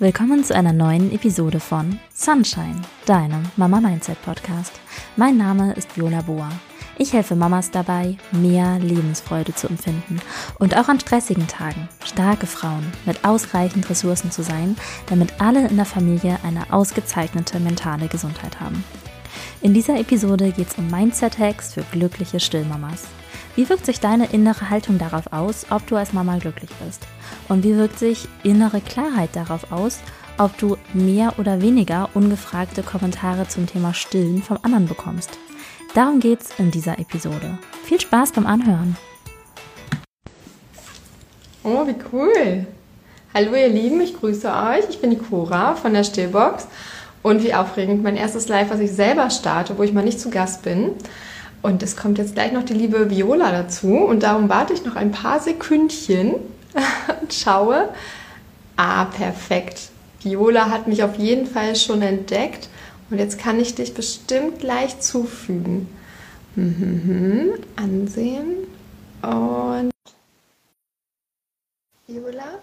Willkommen zu einer neuen Episode von Sunshine, deinem Mama Mindset Podcast. Mein Name ist Viola Boa. Ich helfe Mamas dabei, mehr Lebensfreude zu empfinden und auch an stressigen Tagen starke Frauen mit ausreichend Ressourcen zu sein, damit alle in der Familie eine ausgezeichnete mentale Gesundheit haben. In dieser Episode geht es um Mindset-Hacks für glückliche Stillmamas. Wie wirkt sich deine innere Haltung darauf aus, ob du als Mama glücklich bist? Und wie wirkt sich innere Klarheit darauf aus, ob du mehr oder weniger ungefragte Kommentare zum Thema Stillen vom anderen bekommst? Darum geht's in dieser Episode. Viel Spaß beim Anhören. Oh, wie cool. Hallo ihr Lieben, ich grüße euch. Ich bin die Cora von der Stillbox und wie aufregend mein erstes Live, was ich selber starte, wo ich mal nicht zu Gast bin. Und es kommt jetzt gleich noch die liebe Viola dazu. Und darum warte ich noch ein paar Sekündchen und schaue. Ah, perfekt. Viola hat mich auf jeden Fall schon entdeckt. Und jetzt kann ich dich bestimmt gleich zufügen. Mhm, ansehen. Und Viola.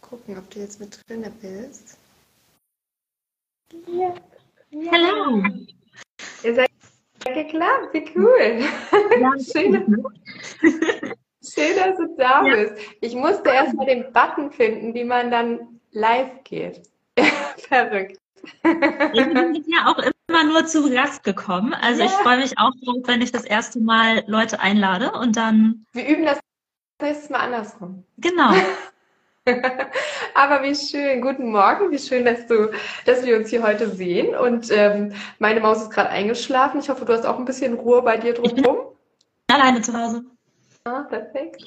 Gucken, ob du jetzt mit drin bist. Ja. Hallo. Ihr seid geklappt, wie cool. Ja, schön, schön, dass du da ja. bist. Ich musste erst mal den Button finden, wie man dann live geht. Verrückt. Ich bin ja auch immer nur zu Gast gekommen. Also ja. ich freue mich auch drauf, wenn ich das erste Mal Leute einlade und dann. Wir üben das nächstes Mal andersrum. Genau. Aber wie schön. Guten Morgen. Wie schön, dass du, dass wir uns hier heute sehen. Und ähm, meine Maus ist gerade eingeschlafen. Ich hoffe, du hast auch ein bisschen Ruhe bei dir drumherum. Alleine zu Hause. Ah, perfekt.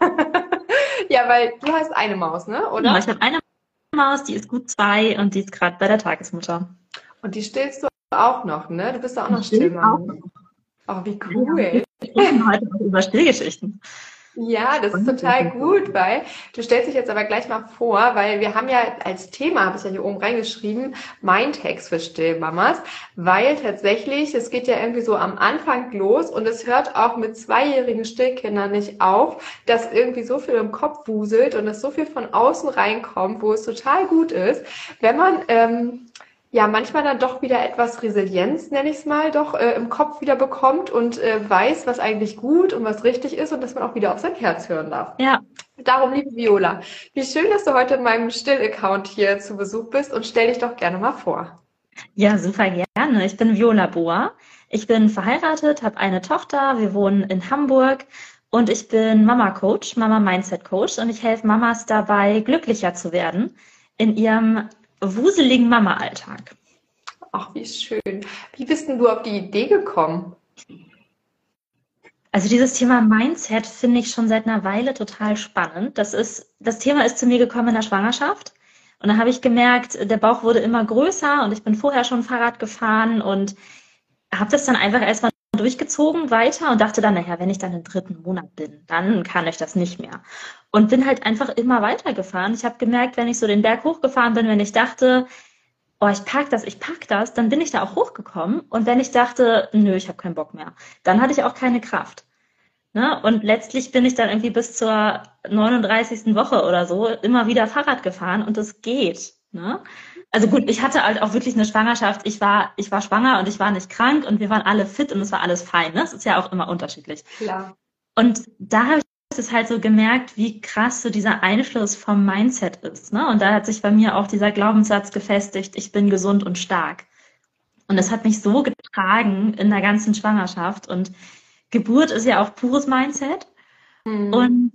ja, weil du hast eine Maus, ne? Oder? Genau, ich habe eine Maus, die ist gut zwei und die ist gerade bei der Tagesmutter. Und die stillst du auch noch, ne? Du bist auch noch Stillmann. Oh, wie cool. Ja, wir sprechen heute über Stillgeschichten. Ja, das ist total gut, weil du stellst dich jetzt aber gleich mal vor, weil wir haben ja als Thema, habe ich ja hier oben reingeschrieben, Mindhacks für Stillmamas, weil tatsächlich, es geht ja irgendwie so am Anfang los und es hört auch mit zweijährigen Stillkindern nicht auf, dass irgendwie so viel im Kopf wuselt und dass so viel von außen reinkommt, wo es total gut ist, wenn man ähm, ja manchmal dann doch wieder etwas Resilienz, nenne ich es mal, doch äh, im Kopf wieder bekommt und äh, weiß, was eigentlich gut und was richtig ist und dass man auch wieder auf sein Herz hören darf. Ja. Darum, liebe Viola, wie schön, dass du heute in meinem Still-Account hier zu Besuch bist und stell dich doch gerne mal vor. Ja, super gerne. Ich bin Viola Boa. Ich bin verheiratet, habe eine Tochter. Wir wohnen in Hamburg und ich bin Mama Coach, Mama Mindset Coach und ich helfe Mamas dabei, glücklicher zu werden in ihrem wuseligen Mama-Alltag. Ach, wie schön. Wie bist denn du auf die Idee gekommen? Also dieses Thema Mindset finde ich schon seit einer Weile total spannend. Das ist, das Thema ist zu mir gekommen in der Schwangerschaft. Und dann habe ich gemerkt, der Bauch wurde immer größer und ich bin vorher schon Fahrrad gefahren und habe das dann einfach erstmal durchgezogen weiter und dachte dann, naja, wenn ich dann im dritten Monat bin, dann kann ich das nicht mehr. Und bin halt einfach immer weitergefahren. Ich habe gemerkt, wenn ich so den Berg hochgefahren bin, wenn ich dachte, oh, ich pack das, ich pack das, dann bin ich da auch hochgekommen. Und wenn ich dachte, nö, ich habe keinen Bock mehr, dann hatte ich auch keine Kraft. Ne? Und letztlich bin ich dann irgendwie bis zur 39. Woche oder so immer wieder Fahrrad gefahren und es geht. Ne? also gut, ich hatte halt auch wirklich eine Schwangerschaft. Ich war, ich war schwanger und ich war nicht krank und wir waren alle fit und es war alles fein. Ne? Das ist ja auch immer unterschiedlich. Klar. Und da habe ich es halt so gemerkt, wie krass so dieser Einfluss vom Mindset ist. Ne? Und da hat sich bei mir auch dieser Glaubenssatz gefestigt, ich bin gesund und stark. Und das hat mich so getragen in der ganzen Schwangerschaft. Und Geburt ist ja auch pures Mindset. Mhm. Und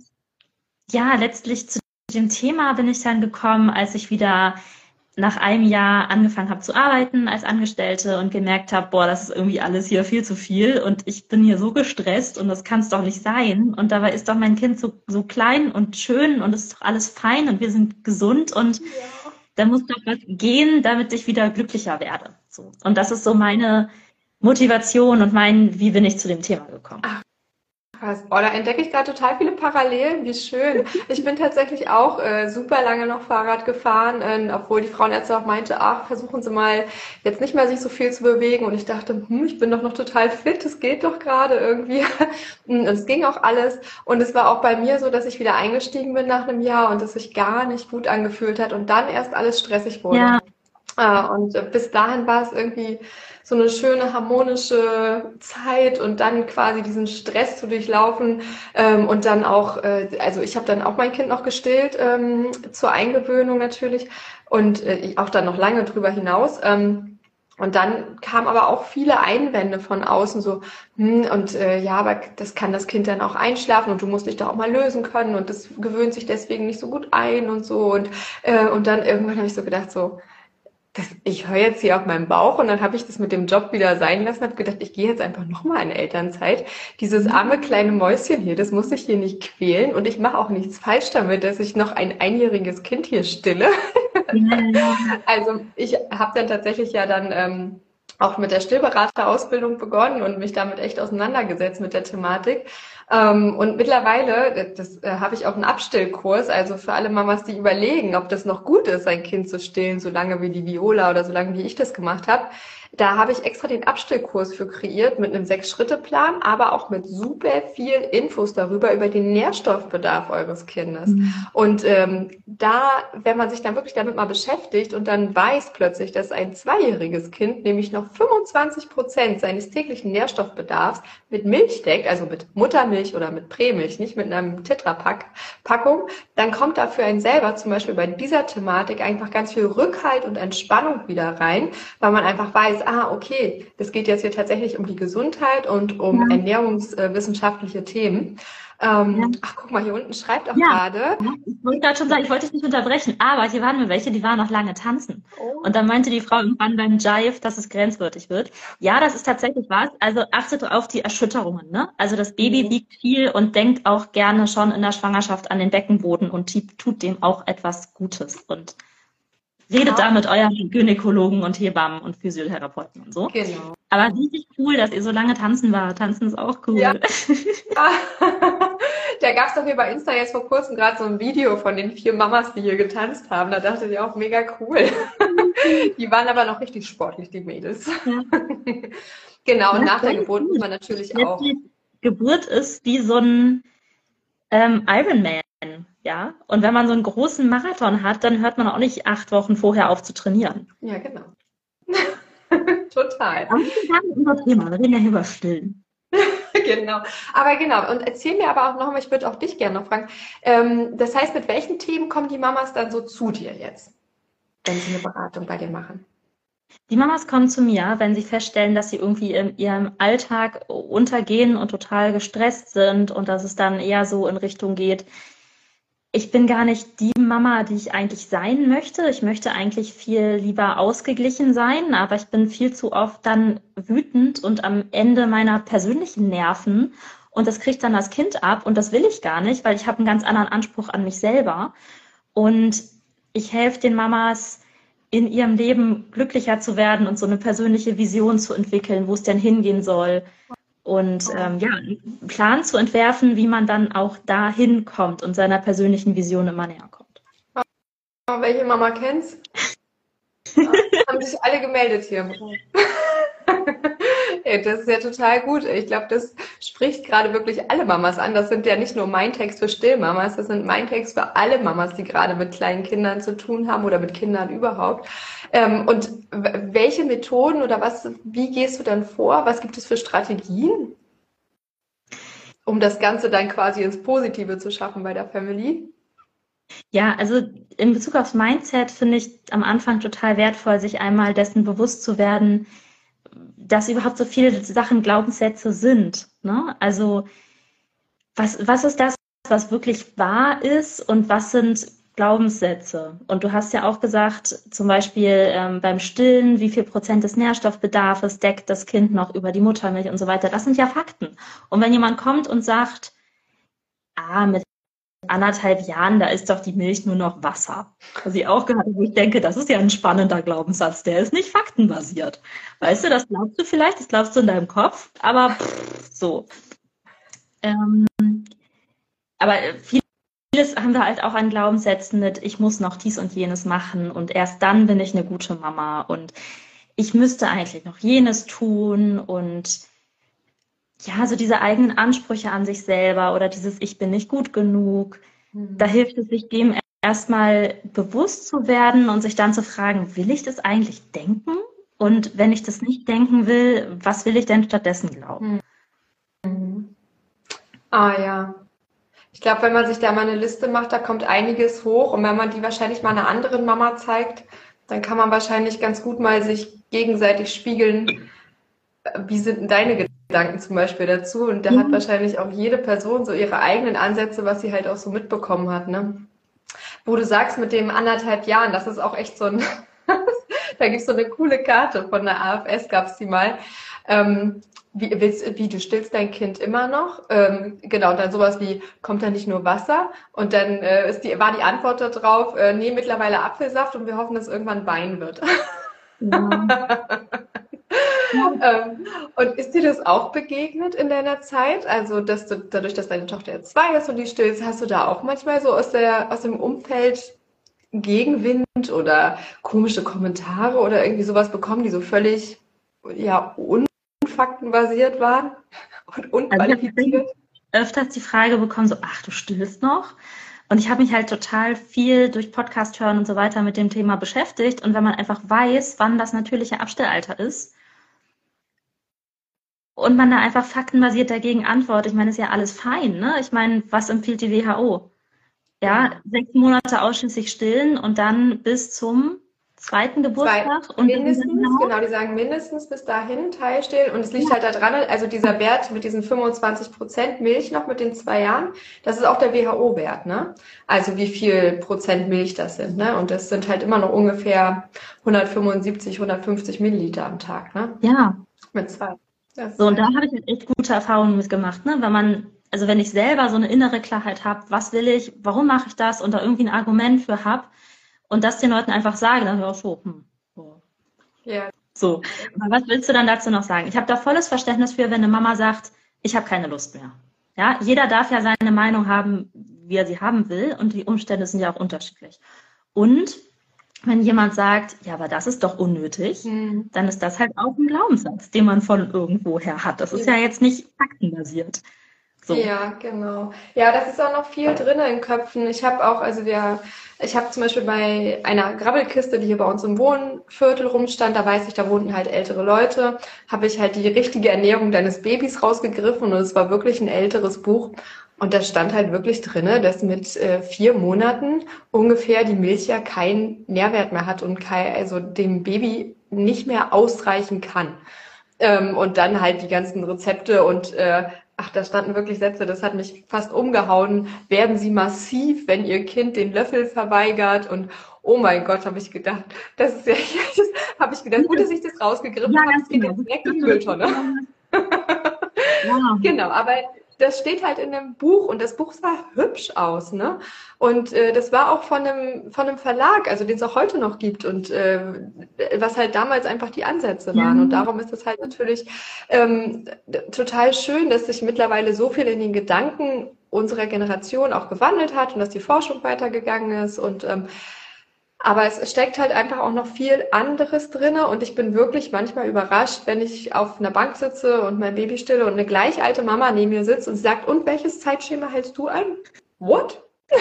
ja, letztlich zu dem Thema bin ich dann gekommen, als ich wieder nach einem Jahr angefangen habe zu arbeiten als Angestellte und gemerkt habe, boah, das ist irgendwie alles hier viel zu viel und ich bin hier so gestresst und das kann es doch nicht sein. Und dabei ist doch mein Kind so, so klein und schön und es ist doch alles fein und wir sind gesund und ja. da muss doch was gehen, damit ich wieder glücklicher werde. So. Und das ist so meine Motivation und mein, wie bin ich zu dem Thema gekommen. Ach, Krass. Oh, da entdecke ich gerade total viele Parallelen. Wie schön. Ich bin tatsächlich auch äh, super lange noch Fahrrad gefahren, äh, obwohl die Frauenärzte auch meinte, ach, versuchen Sie mal jetzt nicht mehr sich so viel zu bewegen. Und ich dachte, hm, ich bin doch noch total fit, es geht doch gerade irgendwie. und es ging auch alles. Und es war auch bei mir so, dass ich wieder eingestiegen bin nach einem Jahr und es sich gar nicht gut angefühlt hat und dann erst alles stressig wurde. Ja. Äh, und äh, bis dahin war es irgendwie so eine schöne harmonische Zeit und dann quasi diesen Stress zu durchlaufen ähm, und dann auch, äh, also ich habe dann auch mein Kind noch gestillt ähm, zur Eingewöhnung natürlich und äh, auch dann noch lange drüber hinaus. Ähm, und dann kam aber auch viele Einwände von außen, so, hm, und äh, ja, aber das kann das Kind dann auch einschlafen und du musst dich da auch mal lösen können und das gewöhnt sich deswegen nicht so gut ein und so. Und, äh, und dann irgendwann habe ich so gedacht, so, das, ich höre jetzt hier auf meinem Bauch und dann habe ich das mit dem Job wieder sein lassen, habe gedacht, ich gehe jetzt einfach nochmal in Elternzeit. Dieses arme kleine Mäuschen hier, das muss ich hier nicht quälen und ich mache auch nichts falsch damit, dass ich noch ein einjähriges Kind hier stille. also ich habe dann tatsächlich ja dann ähm, auch mit der Stillberaterausbildung begonnen und mich damit echt auseinandergesetzt mit der Thematik. Ähm, und mittlerweile, das äh, habe ich auch einen Abstillkurs, also für alle Mamas, die überlegen, ob das noch gut ist, ein Kind zu stillen, so lange wie die Viola oder so lange wie ich das gemacht habe. Da habe ich extra den Abstillkurs für kreiert mit einem Sechs-Schritte-Plan, aber auch mit super viel Infos darüber, über den Nährstoffbedarf eures Kindes. Mhm. Und ähm, da, wenn man sich dann wirklich damit mal beschäftigt und dann weiß plötzlich, dass ein zweijähriges Kind nämlich noch 25 Prozent seines täglichen Nährstoffbedarfs mit Milch deckt, also mit Muttermilch oder mit Prämilch, nicht mit einem Tetrapack-Packung, dann kommt da für einen selber zum Beispiel bei dieser Thematik einfach ganz viel Rückhalt und Entspannung wieder rein, weil man einfach weiß, weiß, ah, okay, das geht jetzt hier tatsächlich um die Gesundheit und um ja. ernährungswissenschaftliche Themen. Ähm, ja. Ach, guck mal, hier unten schreibt auch ja. gerade. Ich wollte gerade schon sagen, ich wollte dich nicht unterbrechen, aber hier waren wir welche, die waren noch lange tanzen. Oh. Und dann meinte die Frau irgendwann beim Jive, dass es grenzwertig wird. Ja, das ist tatsächlich was. Also achtet auf die Erschütterungen. Ne? Also das Baby mhm. wiegt viel und denkt auch gerne schon in der Schwangerschaft an den Beckenboden und tut dem auch etwas Gutes. Und Redet ja. da mit euren Gynäkologen und Hebammen und Physiotherapeuten und so. Genau. Aber richtig cool, dass ihr so lange tanzen war. Tanzen ist auch cool. Ja. da gab es doch hier bei Insta jetzt vor kurzem gerade so ein Video von den vier Mamas, die hier getanzt haben. Da dachte ich auch, mega cool. die waren aber noch richtig sportlich, die Mädels. Ja. genau, und nach der Geburt muss man natürlich auch. Die Geburt ist wie so ein ähm, Ironman. Ja, und wenn man so einen großen Marathon hat, dann hört man auch nicht acht Wochen vorher auf zu trainieren. Ja, genau. Total. Wir unser Thema, wir reden ja über Stillen. genau. Aber genau, und erzähl mir aber auch nochmal, ich würde auch dich gerne noch fragen, ähm, das heißt, mit welchen Themen kommen die Mamas dann so zu dir jetzt, wenn sie eine Beratung bei dir machen? Die Mamas kommen zu mir, wenn sie feststellen, dass sie irgendwie in ihrem Alltag untergehen und total gestresst sind und dass es dann eher so in Richtung geht, ich bin gar nicht die Mama, die ich eigentlich sein möchte. Ich möchte eigentlich viel lieber ausgeglichen sein, aber ich bin viel zu oft dann wütend und am Ende meiner persönlichen Nerven. Und das kriegt dann das Kind ab und das will ich gar nicht, weil ich habe einen ganz anderen Anspruch an mich selber. Und ich helfe den Mamas in ihrem Leben glücklicher zu werden und so eine persönliche Vision zu entwickeln, wo es denn hingehen soll und ähm, ja, einen Plan zu entwerfen, wie man dann auch dahin kommt und seiner persönlichen Vision immer näher kommt. Oh, welche Mama kennst? Haben sich alle gemeldet hier. Das ist ja total gut. Ich glaube, das spricht gerade wirklich alle Mamas an. Das sind ja nicht nur mein Text für Stillmamas, das sind mein Text für alle Mamas, die gerade mit kleinen Kindern zu tun haben oder mit Kindern überhaupt. Ähm, und welche Methoden oder was, wie gehst du dann vor? Was gibt es für Strategien, um das Ganze dann quasi ins Positive zu schaffen bei der Family? Ja, also in Bezug aufs Mindset finde ich am Anfang total wertvoll, sich einmal dessen bewusst zu werden, dass überhaupt so viele Sachen Glaubenssätze sind. Ne? Also was, was ist das, was wirklich wahr ist und was sind Glaubenssätze? Und du hast ja auch gesagt, zum Beispiel ähm, beim Stillen, wie viel Prozent des Nährstoffbedarfs deckt das Kind noch über die Muttermilch und so weiter. Das sind ja Fakten. Und wenn jemand kommt und sagt, ah, mit anderthalb Jahren, da ist doch die Milch nur noch Wasser. Was ich auch gehört habe, ich denke, das ist ja ein spannender Glaubenssatz, der ist nicht faktenbasiert. Weißt du, das glaubst du vielleicht, das glaubst du in deinem Kopf, aber pff, so. Ähm, aber vieles haben wir halt auch an Glaubenssätzen mit, ich muss noch dies und jenes machen und erst dann bin ich eine gute Mama und ich müsste eigentlich noch jenes tun und ja, so diese eigenen Ansprüche an sich selber oder dieses Ich bin nicht gut genug. Mhm. Da hilft es sich dem erstmal bewusst zu werden und sich dann zu fragen, will ich das eigentlich denken? Und wenn ich das nicht denken will, was will ich denn stattdessen glauben? Mhm. Ah ja. Ich glaube, wenn man sich da mal eine Liste macht, da kommt einiges hoch. Und wenn man die wahrscheinlich mal einer anderen Mama zeigt, dann kann man wahrscheinlich ganz gut mal sich gegenseitig spiegeln, wie sind denn deine Gedanken zum Beispiel dazu? Und da mhm. hat wahrscheinlich auch jede Person so ihre eigenen Ansätze, was sie halt auch so mitbekommen hat, ne? Wo du sagst mit dem anderthalb Jahren, das ist auch echt so ein, da gibt's so eine coole Karte von der AFS, gab's die mal. Ähm, wie, willst, wie, du stillst dein Kind immer noch? Ähm, genau, dann sowas wie, kommt da nicht nur Wasser? Und dann äh, ist die, war die Antwort darauf, äh, nee, mittlerweile Apfelsaft und wir hoffen, dass irgendwann Wein wird. Ja. ähm, und ist dir das auch begegnet in deiner Zeit? Also, dass du dadurch, dass deine Tochter jetzt zwei ist und die stillst, hast du da auch manchmal so aus der aus dem Umfeld Gegenwind oder komische Kommentare oder irgendwie sowas bekommen, die so völlig ja unfaktenbasiert waren und unqualifiziert? Also öfters die Frage bekommen, so, ach, du stillst noch? Und ich habe mich halt total viel durch Podcast hören und so weiter mit dem Thema beschäftigt. Und wenn man einfach weiß, wann das natürliche Abstellalter ist, und man da einfach faktenbasiert dagegen antwortet. Ich meine, ist ja alles fein, ne? Ich meine, was empfiehlt die WHO? Ja, sechs Monate ausschließlich stillen und dann bis zum zweiten Geburtstag. Zwei, und mindestens, genau, die sagen mindestens bis dahin teilstillen. Und es liegt ja. halt daran, also dieser Wert mit diesen 25 Prozent Milch noch mit den zwei Jahren, das ist auch der WHO-Wert, ne? Also wie viel Prozent Milch das sind, ne? Und das sind halt immer noch ungefähr 175, 150 Milliliter am Tag, ne? Ja. Mit zwei. So, und da habe ich halt echt gute Erfahrungen mitgemacht, ne? Wenn man, also wenn ich selber so eine innere Klarheit habe, was will ich, warum mache ich das und da irgendwie ein Argument für habe und das den Leuten einfach sage, dann höre ich so, hm, so. Ja. So. Aber was willst du dann dazu noch sagen? Ich habe da volles Verständnis für, wenn eine Mama sagt, ich habe keine Lust mehr. Ja, jeder darf ja seine Meinung haben, wie er sie haben will und die Umstände sind ja auch unterschiedlich. Und wenn jemand sagt, ja, aber das ist doch unnötig, mhm. dann ist das halt auch ein Glaubenssatz, den man von irgendwoher hat. Das ist ja jetzt nicht faktenbasiert. So. Ja, genau. Ja, das ist auch noch viel drin in Köpfen. Ich habe auch, also wir, ich habe zum Beispiel bei einer Grabbelkiste, die hier bei uns im Wohnviertel rumstand, da weiß ich, da wohnten halt ältere Leute, habe ich halt die richtige Ernährung deines Babys rausgegriffen und es war wirklich ein älteres Buch. Und da stand halt wirklich drinne, dass mit äh, vier Monaten ungefähr die Milch ja keinen Nährwert mehr hat und kein, also dem Baby nicht mehr ausreichen kann. Ähm, und dann halt die ganzen Rezepte und äh, ach, da standen wirklich Sätze, das hat mich fast umgehauen. Werden Sie massiv, wenn Ihr Kind den Löffel verweigert und oh mein Gott, habe ich gedacht, das ist ja, habe ich gedacht, gut, dass ich das rausgegriffen ja, habe, das geht genau. jetzt direkt in die Mülltonne. Ja. genau, aber das steht halt in einem Buch und das Buch sah hübsch aus, ne? Und äh, das war auch von einem, von einem Verlag, also den es auch heute noch gibt und äh, was halt damals einfach die Ansätze waren. Mhm. Und darum ist es halt natürlich ähm, total schön, dass sich mittlerweile so viel in den Gedanken unserer Generation auch gewandelt hat und dass die Forschung weitergegangen ist und ähm, aber es steckt halt einfach auch noch viel anderes drinne und ich bin wirklich manchmal überrascht, wenn ich auf einer Bank sitze und mein Baby stille und eine gleich alte Mama neben mir sitzt und sagt, und welches Zeitschema hältst du ein? What?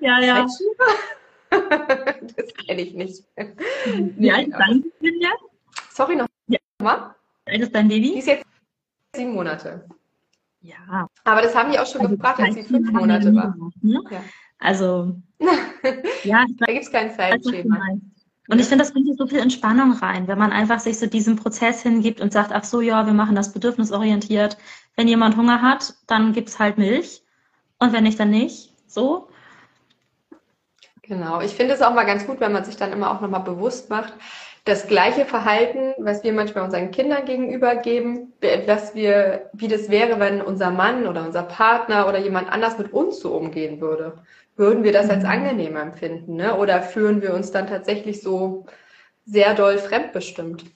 ja, ja. das kenne ich nicht. Wie alt ist dein Baby Sorry, noch ja. mal. Wie alt ist dein Baby? Die ist jetzt sieben Monate. Ja. Aber das haben die auch schon also gefragt, als sie fünf Monate war. Ne? Ja. Also, ja. da gibt es kein Zeitschema. Und ich finde, das bringt so viel Entspannung rein, wenn man einfach sich so diesem Prozess hingibt und sagt, ach so, ja, wir machen das bedürfnisorientiert. Wenn jemand Hunger hat, dann gibt es halt Milch. Und wenn nicht, dann nicht. So. Genau. Ich finde es auch mal ganz gut, wenn man sich dann immer auch nochmal bewusst macht, das gleiche Verhalten, was wir manchmal unseren Kindern gegenüber geben, was wir, wie das wäre, wenn unser Mann oder unser Partner oder jemand anders mit uns so umgehen würde würden wir das als mhm. angenehm empfinden, ne? Oder fühlen wir uns dann tatsächlich so sehr doll fremdbestimmt?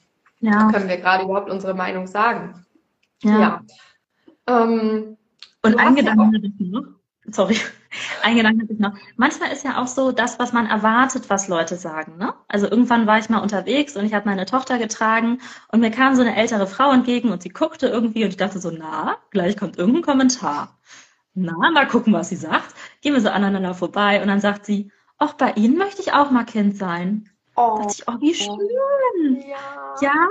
Ja. Können wir gerade überhaupt unsere Meinung sagen? Ja. ja. Ähm, und ein Gedanke ja noch. Sorry. Ein Gedanke hatte ich noch. Manchmal ist ja auch so das, was man erwartet, was Leute sagen. Ne? Also irgendwann war ich mal unterwegs und ich habe meine Tochter getragen und mir kam so eine ältere Frau entgegen und sie guckte irgendwie und ich dachte so, na, gleich kommt irgendein Kommentar. Na, mal gucken, was sie sagt. Gehen wir so aneinander vorbei und dann sagt sie, ach, bei Ihnen möchte ich auch mal Kind sein. Oh, da dachte ich, oh, wie schön. Ja. ja.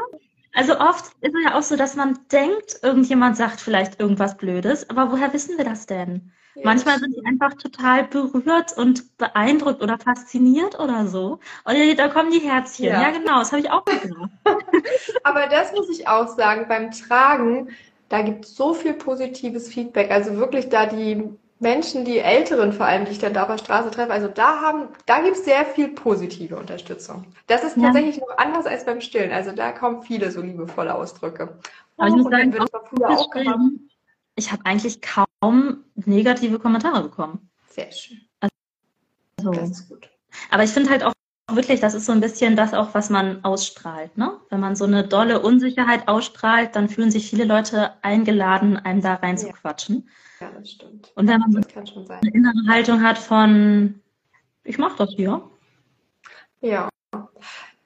Also oft ist es ja auch so, dass man denkt, irgendjemand sagt vielleicht irgendwas Blödes, aber woher wissen wir das denn? Ja, Manchmal sind die einfach total berührt und beeindruckt oder fasziniert oder so. Und da kommen die Herzchen. Ja, ja genau, das habe ich auch gedacht. aber das muss ich auch sagen, beim Tragen, da gibt es so viel positives Feedback. Also wirklich da die Menschen, die Älteren vor allem, die ich dann da auf der Straße treffe, also da haben, da gibt es sehr viel positive Unterstützung. Das ist ja. tatsächlich noch anders als beim Stillen. Also da kommen viele so liebevolle Ausdrücke. Aber ich muss sagen, auch ich habe eigentlich kaum negative Kommentare bekommen. Sehr schön. Also, das ist gut. Aber ich finde halt auch wirklich, das ist so ein bisschen das auch, was man ausstrahlt. Ne? Wenn man so eine dolle Unsicherheit ausstrahlt, dann fühlen sich viele Leute eingeladen, einem da reinzuquatschen. Ja. ja, das stimmt. Und wenn man so eine innere Haltung hat von, ich mache das hier. Ja.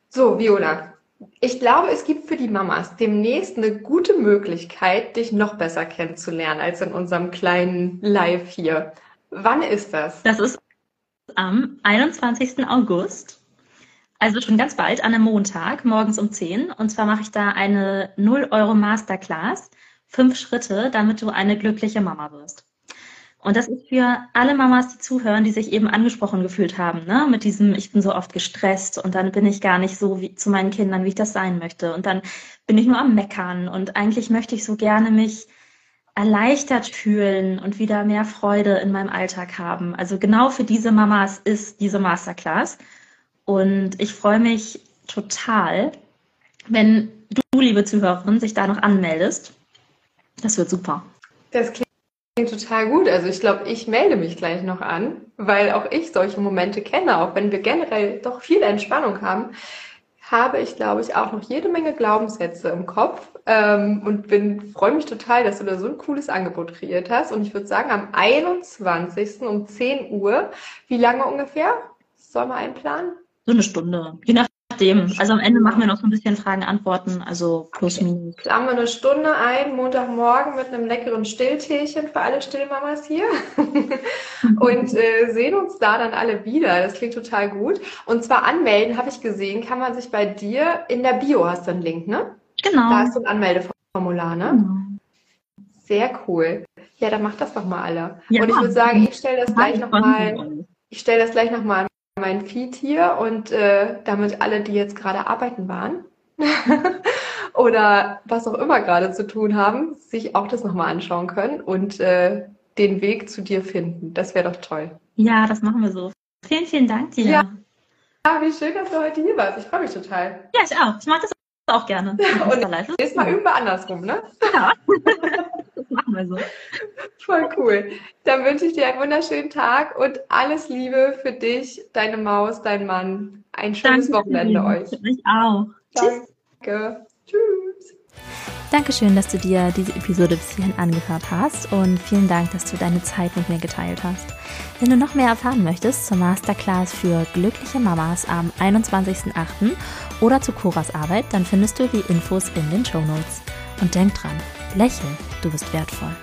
So, Viola, ich glaube, es gibt für die Mamas demnächst eine gute Möglichkeit, dich noch besser kennenzulernen als in unserem kleinen Live hier. Wann ist das? Das ist am 21. August. Also schon ganz bald an einem Montag, morgens um 10. Und zwar mache ich da eine 0 Euro Masterclass. Fünf Schritte, damit du eine glückliche Mama wirst. Und das ist für alle Mamas, die zuhören, die sich eben angesprochen gefühlt haben, ne? mit diesem, ich bin so oft gestresst und dann bin ich gar nicht so wie zu meinen Kindern, wie ich das sein möchte. Und dann bin ich nur am Meckern und eigentlich möchte ich so gerne mich erleichtert fühlen und wieder mehr Freude in meinem Alltag haben. Also genau für diese Mamas ist diese Masterclass. Und ich freue mich total, wenn du, liebe Zuhörerin, sich da noch anmeldest. Das wird super. Das klingt total gut. Also ich glaube, ich melde mich gleich noch an, weil auch ich solche Momente kenne, auch wenn wir generell doch viel Entspannung haben habe ich, glaube ich, auch noch jede Menge Glaubenssätze im Kopf ähm, und bin freue mich total, dass du da so ein cooles Angebot kreiert hast. Und ich würde sagen, am 21. um 10 Uhr, wie lange ungefähr? Sollen wir einplanen? So eine Stunde. Je nachdem. Also am Ende machen wir noch so ein bisschen Fragen, Antworten, also plus minus. Planen wir eine Stunde ein, Montagmorgen mit einem leckeren Stillteechen für alle Stillmamas hier. und äh, sehen uns da dann alle wieder. Das klingt total gut. Und zwar anmelden, habe ich gesehen, kann man sich bei dir in der Bio hast du einen Link, ne? Genau. Da hast du ein Anmeldeformular, ne? Genau. Sehr cool. Ja, dann macht das doch mal alle. Ja, und ich würde sagen, ich stelle das gleich nochmal, ich stelle das gleich nochmal mein Feed hier und äh, damit alle, die jetzt gerade arbeiten waren oder was auch immer gerade zu tun haben, sich auch das nochmal anschauen können und äh, den Weg zu dir finden. Das wäre doch toll. Ja, das machen wir so. Vielen, vielen Dank dir. Ja. ja, wie schön, dass du heute hier warst. Ich freue mich total. Ja, ich auch. Ich mache das auch gerne. und jetzt mal üben wir andersrum, ne? Ja. wir so. Voll cool. Dann wünsche ich dir einen wunderschönen Tag und alles Liebe für dich, deine Maus, dein Mann. Ein schönes Danke Wochenende euch. Ich auch. Danke. Tschüss. Dankeschön, dass du dir diese Episode bis hierhin angehört hast und vielen Dank, dass du deine Zeit mit mir geteilt hast. Wenn du noch mehr erfahren möchtest zur Masterclass für glückliche Mamas am 21.08. oder zu Coras Arbeit, dann findest du die Infos in den Show Notes. Und denk dran, lächel, du bist wertvoll.